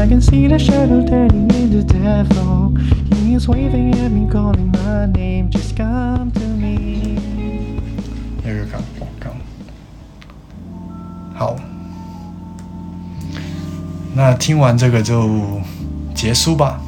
I can see the shadow turning into devil. He's waving at me, calling my name. Just come to me. 有一个广告。好，那听完这个就结束吧。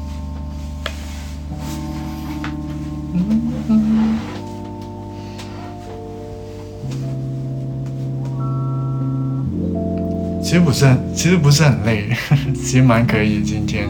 其实不是很，其实不是很累，其实蛮可以今天。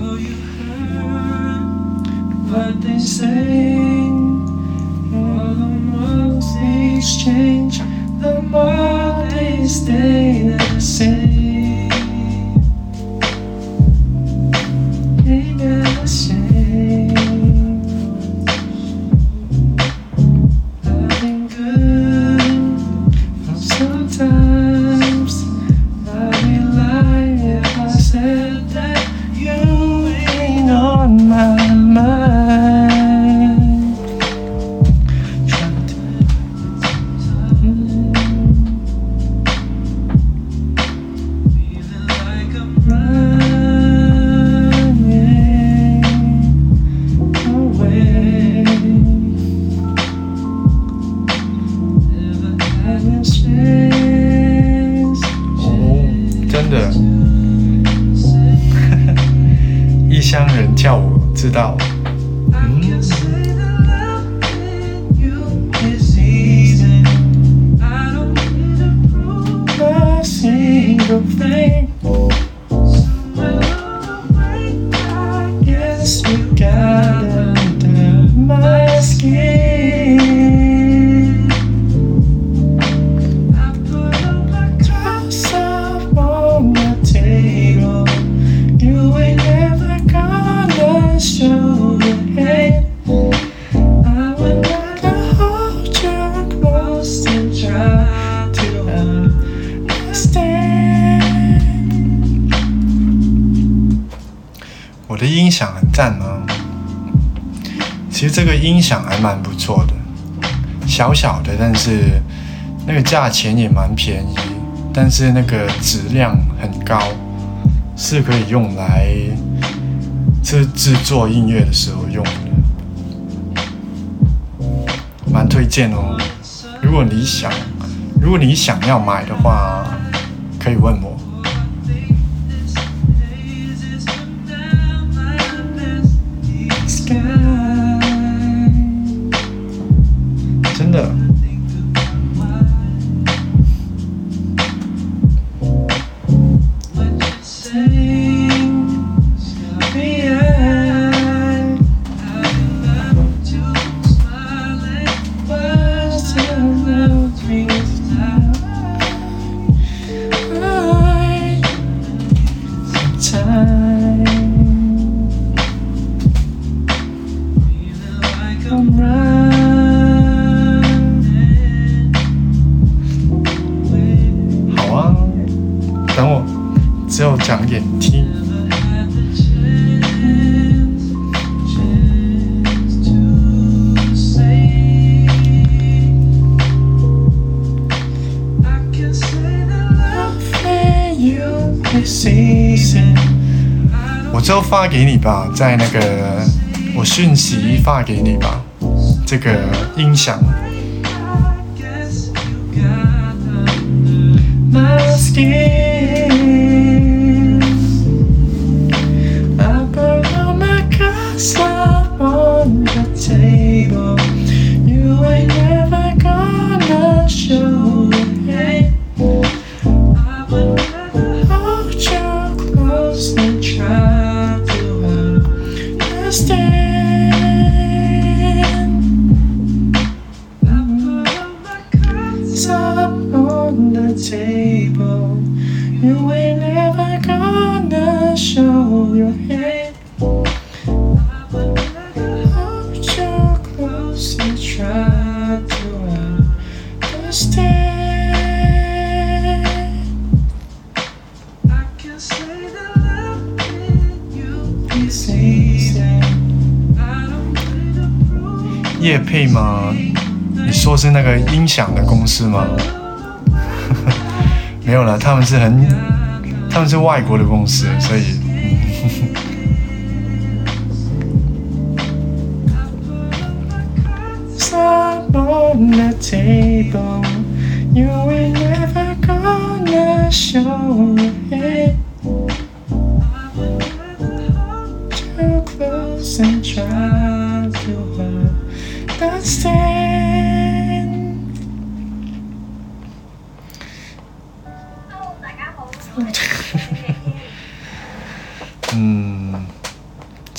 音响还蛮不错的，小小的，但是那个价钱也蛮便宜，但是那个质量很高，是可以用来制制作音乐的时候用的，蛮推荐哦。如果你想，如果你想要买的话，可以问我。发给你吧在那个我讯息发给你吧这个音响。叶佩吗？你说是那个音响的公司吗？没有了，他们是很，他们是外国的公司，所以。And try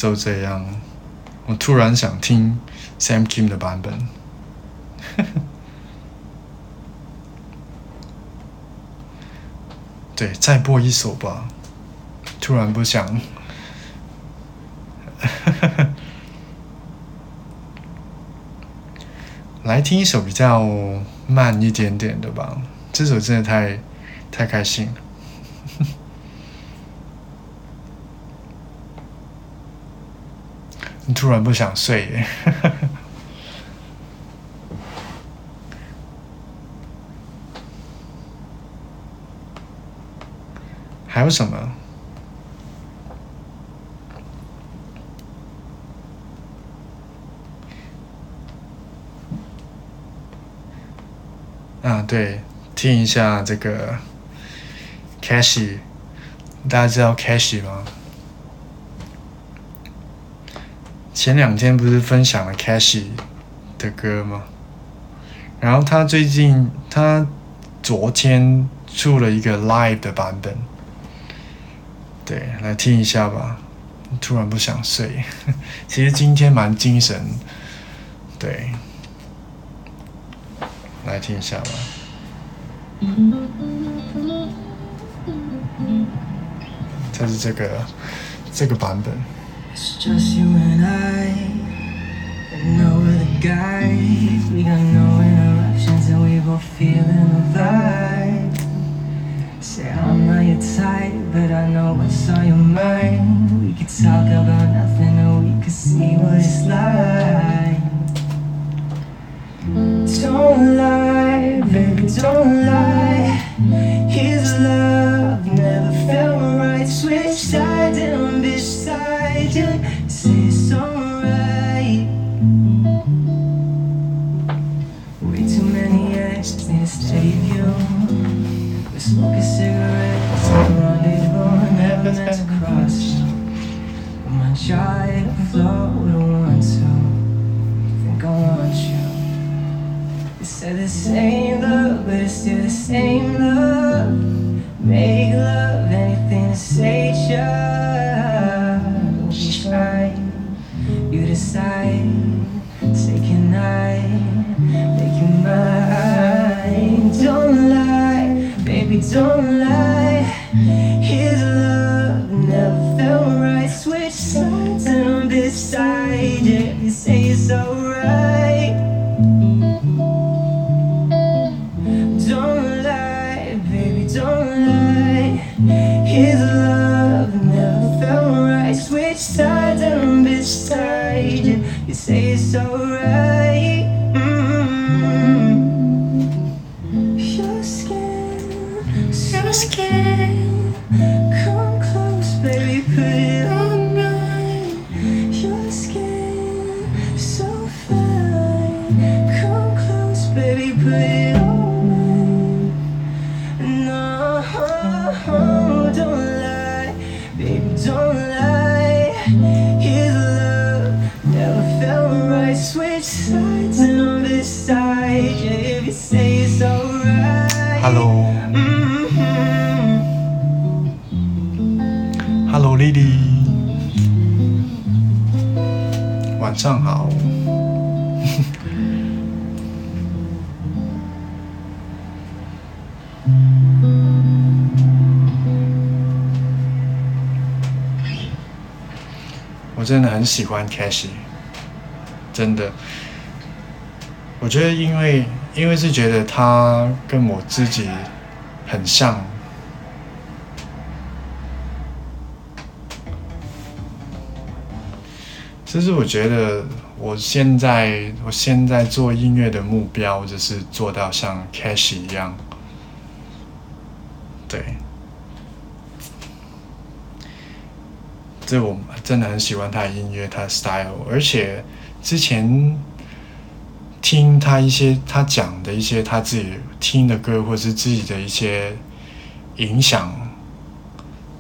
就这样。我突然想听 Sam Kim 的版本。对，再播一首吧。突然不想。来听一首比较慢一点点的吧。这首真的太太开心了。突然不想睡耶？还有什么？啊，对，听一下这个 c a s h y 大家知道 c a s h y 吗？前两天不是分享了 c a s h y 的歌吗？然后他最近他昨天出了一个 live 的版本，对，来听一下吧。突然不想睡，其实今天蛮精神，对，来听一下吧。它是这个这个版本。It's just you and I, and no other guys. We got no interruptions, and we both feeling vibe. Say I'm not your type, but I know what's on your mind. We could talk about nothing, and we could see what it's like. Don't lie, baby, don't lie. shy, float want to Think I want you. They said the same love, but it's still the same love. Make love anything to say, child. We try, you decide. Take a night, make you mind. Don't lie, baby, don't lie. 我真的很喜欢 c a s h y 真的。我觉得，因为因为是觉得他跟我自己很像，其实我觉得我现在我现在做音乐的目标，就是做到像 Cash 一样。对，这我真的很喜欢他的音乐，他的 style，而且之前听他一些他讲的一些他自己听的歌，或者是自己的一些影响，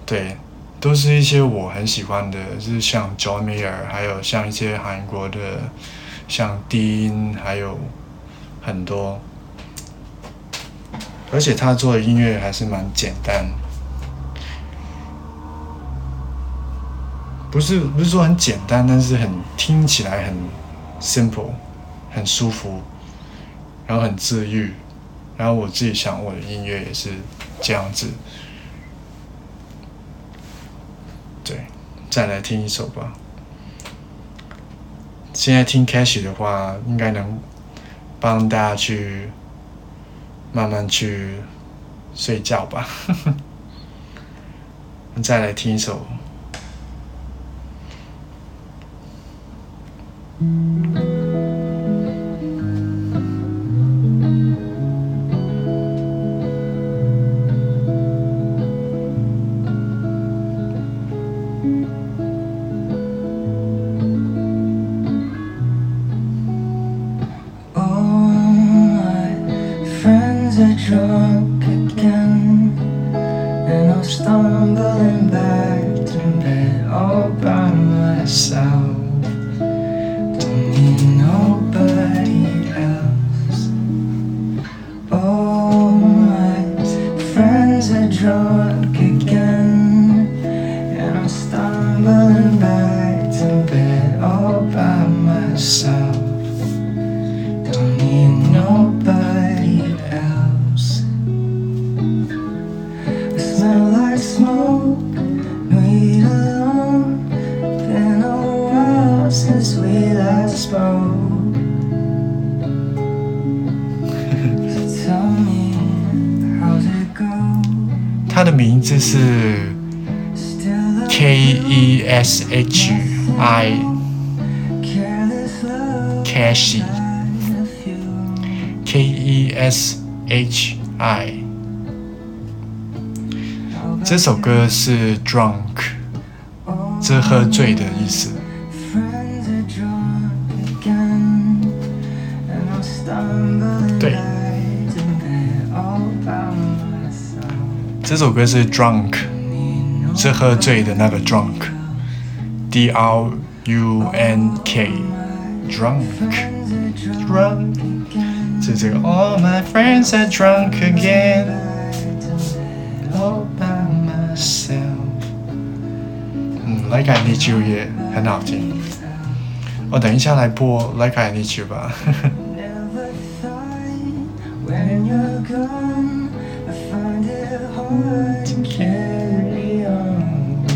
对。都是一些我很喜欢的，就是像 John Mayer，还有像一些韩国的，像低音，还有很多。而且他做的音乐还是蛮简单，不是不是说很简单，但是很听起来很 simple，很舒服，然后很治愈。然后我自己想，我的音乐也是这样子。对，再来听一首吧。现在听 Cash 的话，应该能帮大家去慢慢去睡觉吧。再来听一首。他是 K E S H I Cashy K E S H I 这首歌是 Drunk，这喝醉的意思。这首歌是 Drunk，是喝醉的那个 Drunk，D R U N K，Drunk，Drunk，是这个 All my friends are drunk again，All by myself。嗯，Like I Need You 也很好听。我等一下来播 Like I Need You 吧。 to carry on.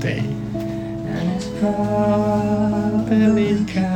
They and it's probably cause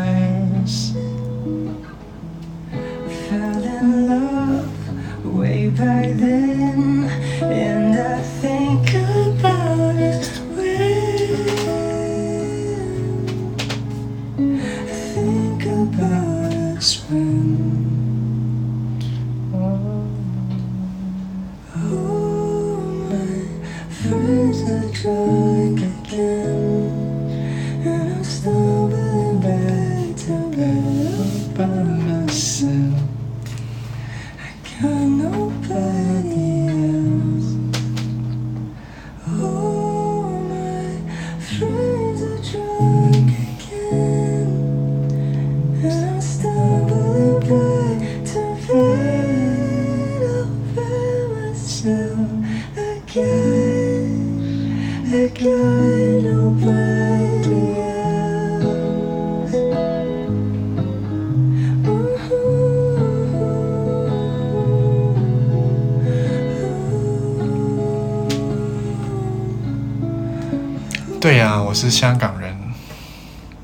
我是香港人，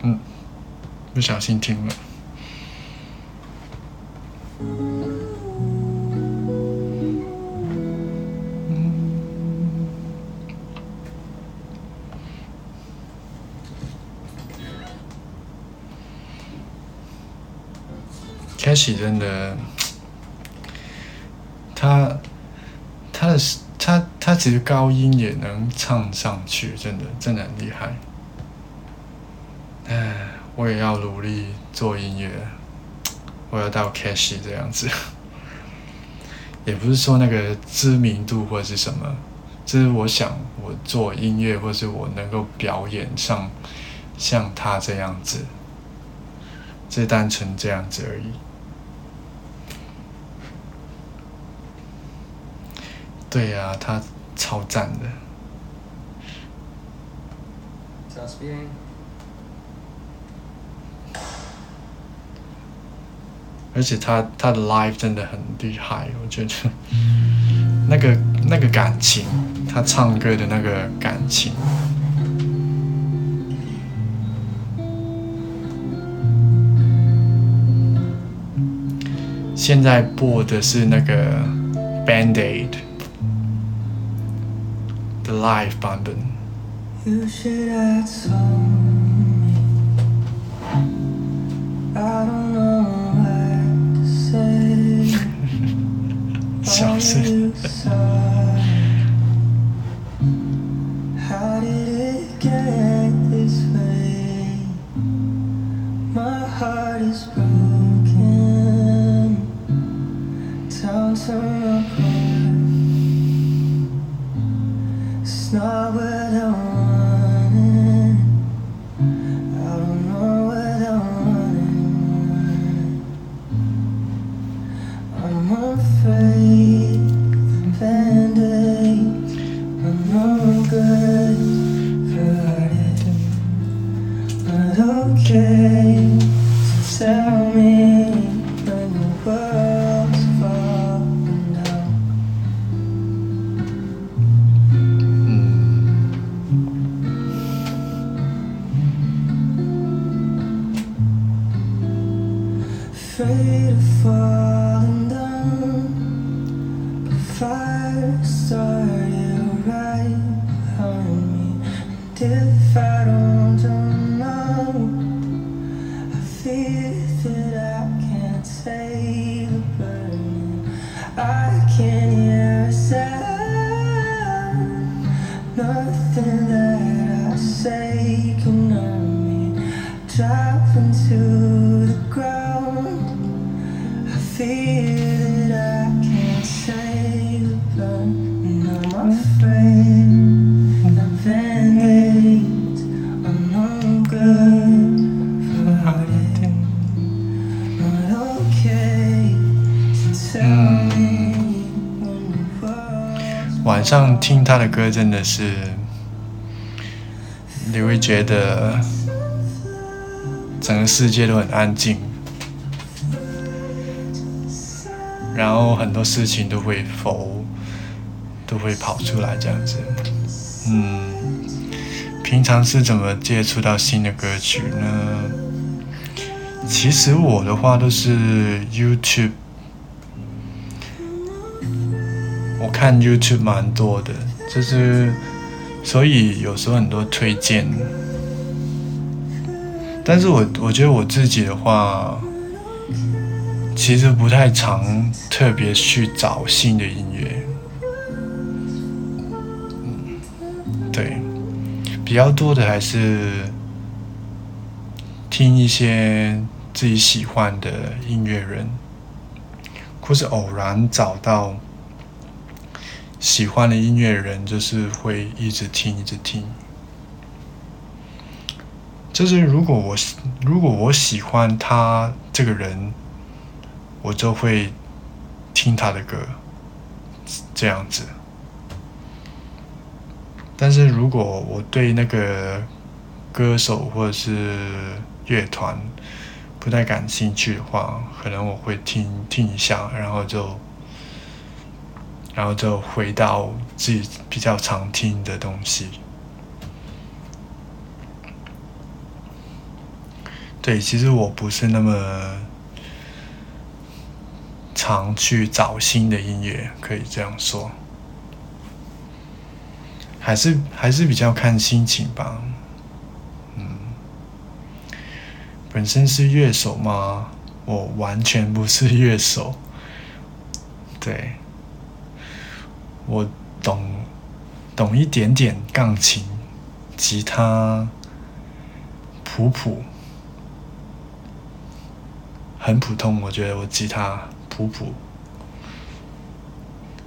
嗯，不小心听了。开始真的。其实高音也能唱上去，真的真的很厉害。唉，我也要努力做音乐，我要到 Cash 这样子。也不是说那个知名度或者是什么，就是我想我做音乐，或是我能够表演上像他这样子，就单纯这样子而已。对呀、他超赞的。Sounds bien. 而且他他的 live 真的很厉害，我觉得 那个那个感情，他唱歌的那个感情，现在播的是那个 Band Aid 的 live 版本， You should have told me. I don't know what to say. 笑死 Okay, so tell me 他的歌真的是，你会觉得整个世界都很安静，然后很多事情都会浮，都会跑出来这样子。嗯，平常是怎么接触到新的歌曲呢？其实我的话都是 YouTube。我看 YouTube 蛮多的，就是所以有时候很多推荐，但是我我觉得我自己的话，其实不太常特别去找新的音乐，嗯，对，比较多的还是听一些自己喜欢的音乐人，或是偶然找到。喜欢的音乐人，就是会一直听，一直听。就是如果我喜如果我喜欢他这个人，我就会听他的歌，这样子。但是如果我对那个歌手或者是乐团不太感兴趣的话，可能我会听听一下，然后就。然后就回到自己比较常听的东西。对，其实我不是那么常去找新的音乐，可以这样说，还是还是比较看心情吧。嗯，本身是乐手嘛，我完全不是乐手。对，我懂懂一点点钢琴、吉他，普普，很普通。我觉得我吉他普普，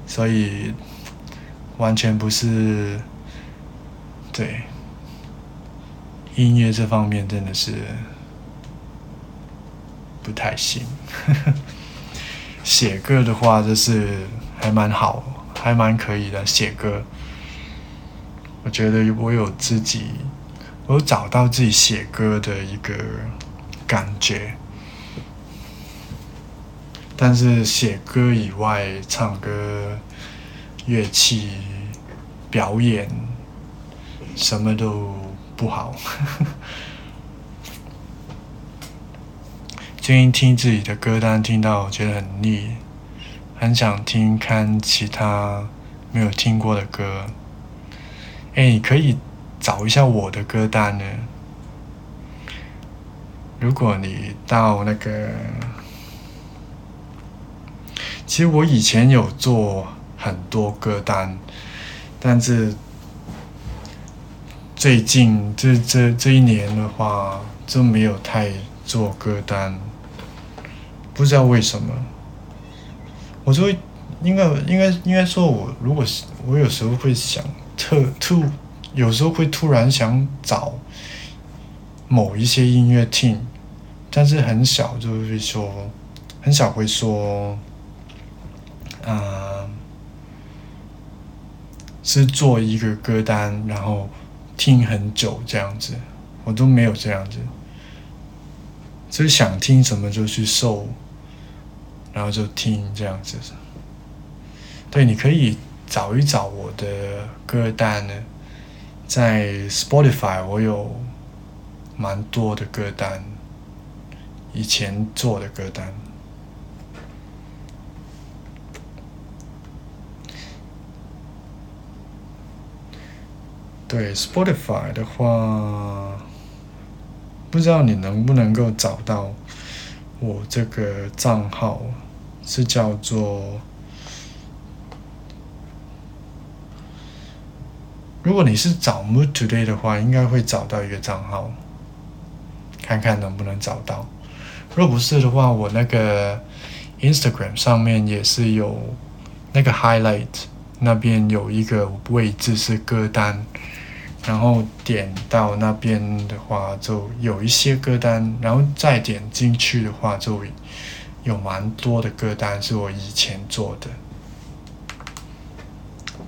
所以完全不是对音乐这方面真的是不太行。写歌的话，就是还蛮好，还蛮可以的。写歌，我觉得我有自己，我有找到自己写歌的一个感觉。但是写歌以外，唱歌、乐器、表演，什么都不好。最近听自己的歌单，听到我觉得很腻，很想听看其他没有听过的歌。哎，你可以找一下我的歌单呢。如果你到那个，其实我以前有做很多歌单，但是最近这这这一年的话，就没有太做歌单。不知道为什么，我就会应该应该应该说，我如果是我有时候会想特突，有时候会突然想找某一些音乐听，但是很少就会说，很少会说，啊，是做一个歌单，然后听很久这样子，我都没有这样子，就是想听什么就去搜。然后就听这样子，对，你可以找一找我的歌单呢，在 Spotify 我有蛮多的歌单，以前做的歌单。对 Spotify 的话，不知道你能不能够找到我这个账号。是叫做，如果你是找 Mood Today 的话，应该会找到一个账号，看看能不能找到。若不是的话，我那个 Instagram 上面也是有那个 Highlight 那边有一个位置是歌单，然后点到那边的话，就有一些歌单，然后再点进去的话就。有蛮多的歌单是我以前做的，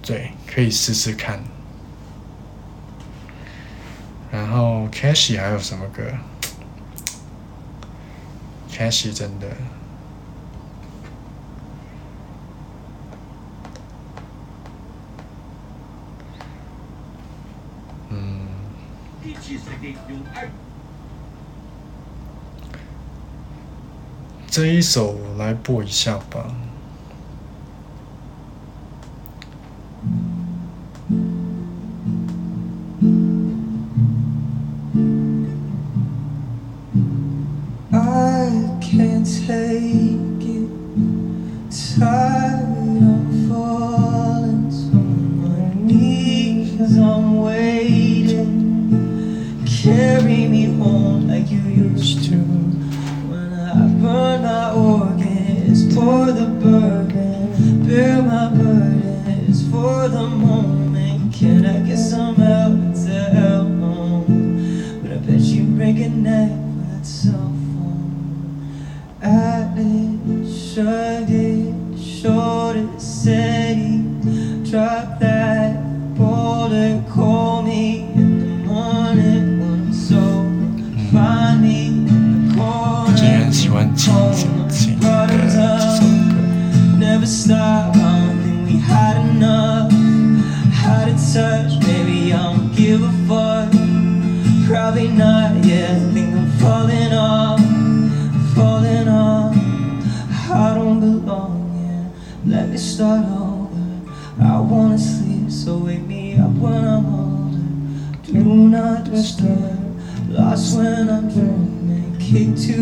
对，可以试试看。然后 Cashy 还有什么歌？Cashy 真的，嗯。这一首来播一下吧。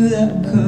that could.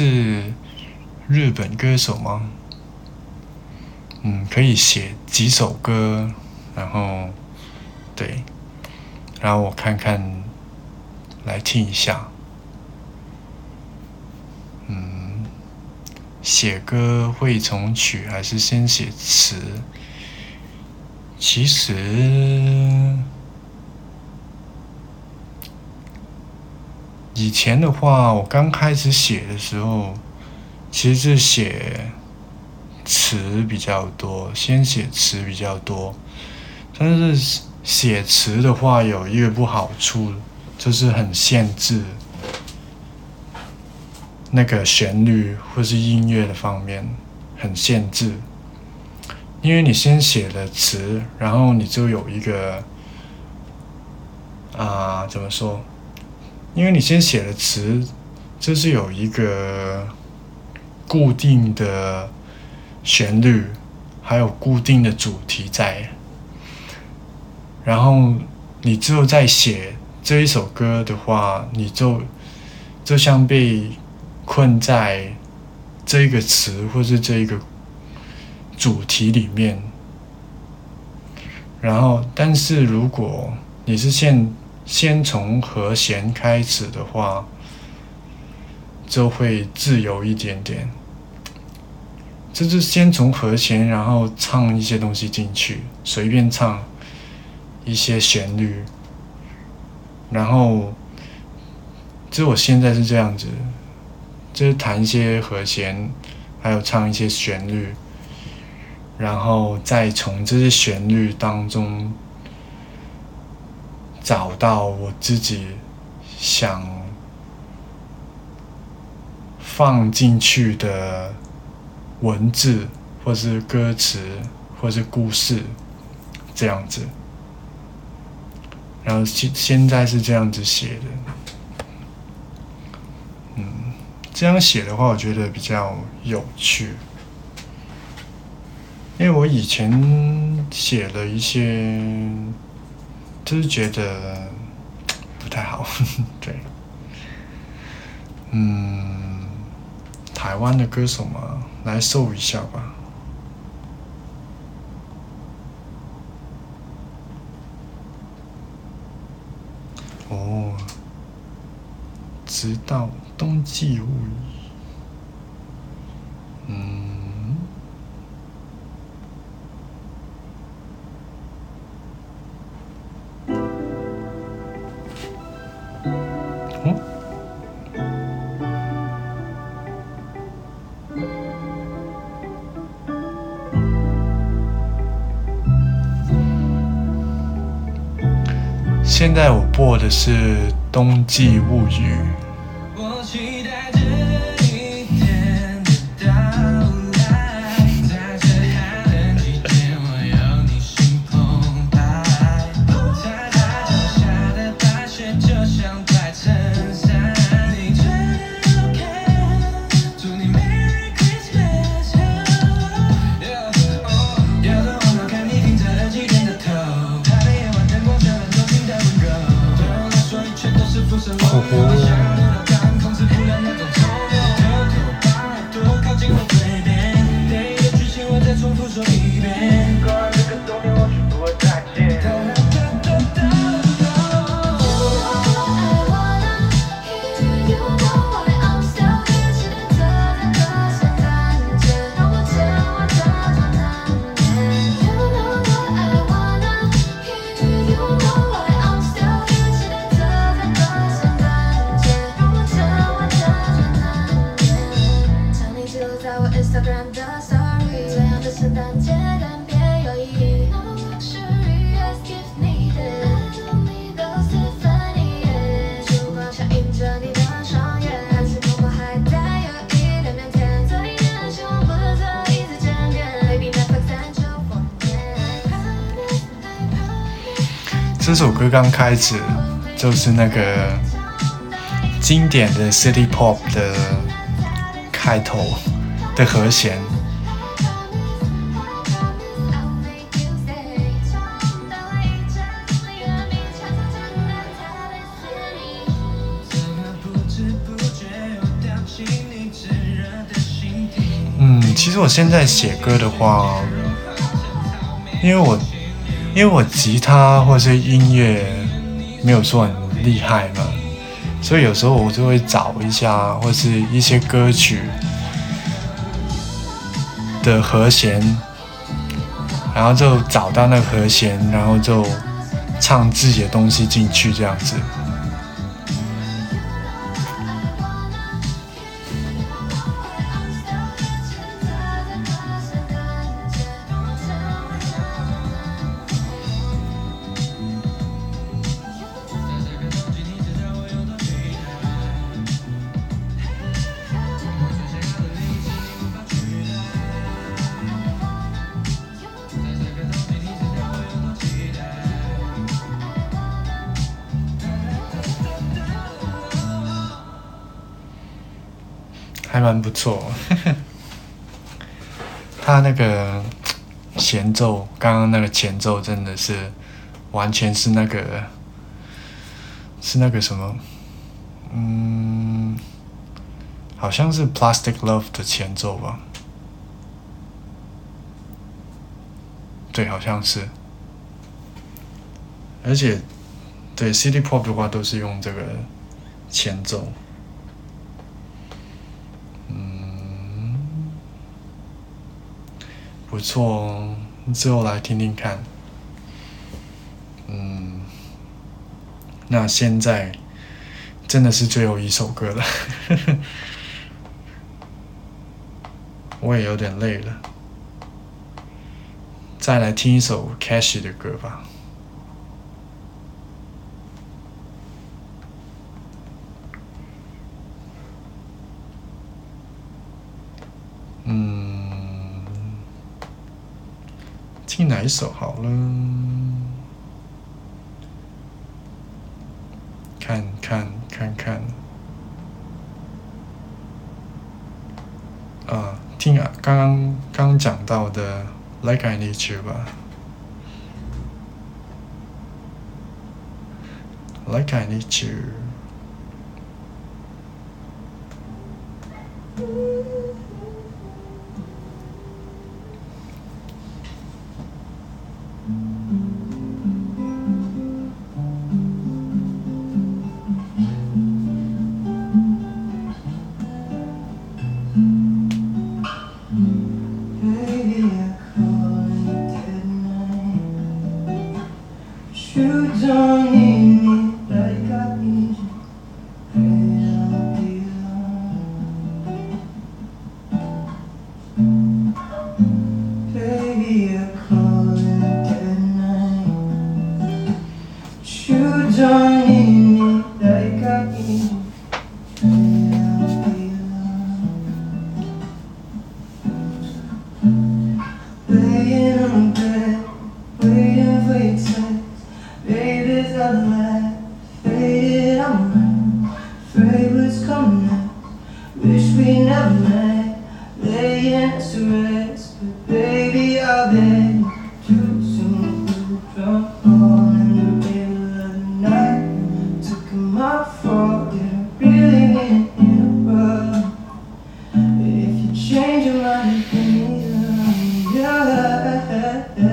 是日本歌手吗？嗯，可以写几首歌，然后对，然后我看看，来听一下。嗯，写歌会从曲还是先写词？其实以前的话，我刚开始写的时候，其实是写词比较多，先写词比较多。但是写词的话，有一个不好处，就是很限制那个旋律或是音乐的方面，很限制。因为你先写了词，然后你就有一个啊、怎么说？因为你先写了词，就是有一个固定的旋律，还有固定的主题在，然后你之后再写这一首歌的话，你就就像被困在这一个词或是这一个主题里面。然后，但是如果你是现先从和弦开始的话，就会自由一点点。就是先从和弦，然后唱一些东西进去，随便唱一些旋律，然后，就我现在是这样子，就是弹一些和弦，还有唱一些旋律，然后再从这些旋律当中找到我自己想放进去的文字，或是歌词，或是故事，这样子。然后现现在是这样子写的，嗯，这样写的话，我觉得比较有趣。因为我以前写了一些，就是觉得 不太好，对，嗯，台湾的歌手嘛，来搜一下吧。哦，直到冬季物语，嗯。的是《冬季物语》。这首歌刚开始就是那个经典的 City Pop 的开头的和弦。嗯，其实我现在写歌的话，因为我因为我吉他或是音乐没有说很厉害嘛，所以有时候我就会找一下或是一些歌曲的和弦，然后就找到那个和弦，然后就唱自己的东西进去这样子。蛮不错。他那个前奏，刚刚那个前奏真的是完全是那个是那个什么，嗯，好像是 Plastic Love 的前奏吧？对，好像是。而且，对 City Pop 的话都是用这个前奏。不错哦，最后来听听看。嗯，那现在真的是最后一首歌了，我也有点累了，再来听一首 Cash 的歌吧。哪一首好了？看看看看，啊，听啊，刚刚刚讲到的《Like I Need You》吧，《Like I Need You》。Yeah.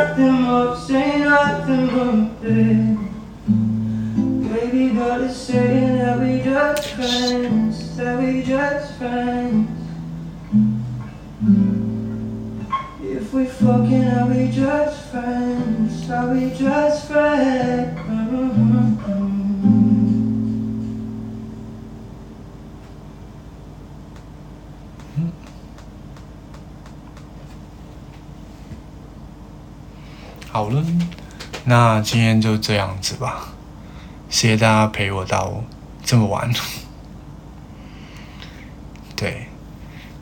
Nothing more, say nothing more, baby. Baby, but saying that we just friends, that we just friends. If we fucking are we just friends? Are we just friends? 好了，那今天就这样子吧，谢谢大家陪我到这么晚。对，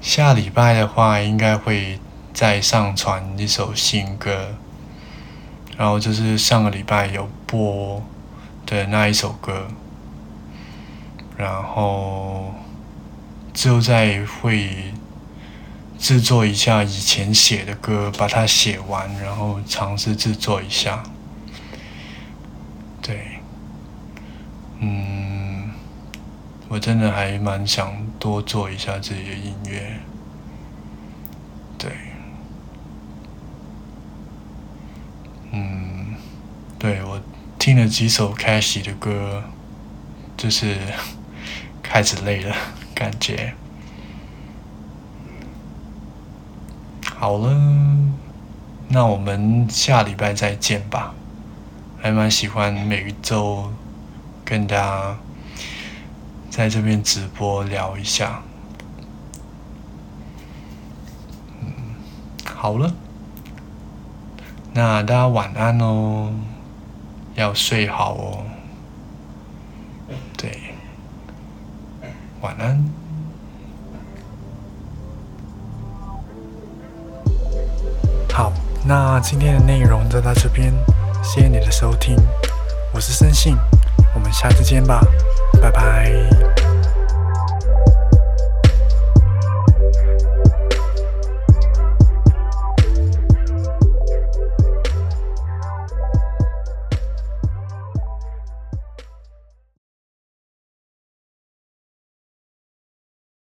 下礼拜的话应该会再上传一首新歌，然后就是上个礼拜有播的那一首歌，然后之后再会制作一下以前写的歌，把它写完，然后尝试制作一下。对，嗯，我真的还蛮想多做一下自己的音乐。对，嗯，对我听了几首 Cash 的歌，就是开始累了，感觉。好了，那我们下礼拜再见吧。还蛮喜欢每一周跟大家在这边直播聊一下。嗯，好了，那大家晚安哦，要睡好哦。对，晚安。那今天的内容就到这边，谢谢你的收听，我是森信，我们下次见吧，拜拜。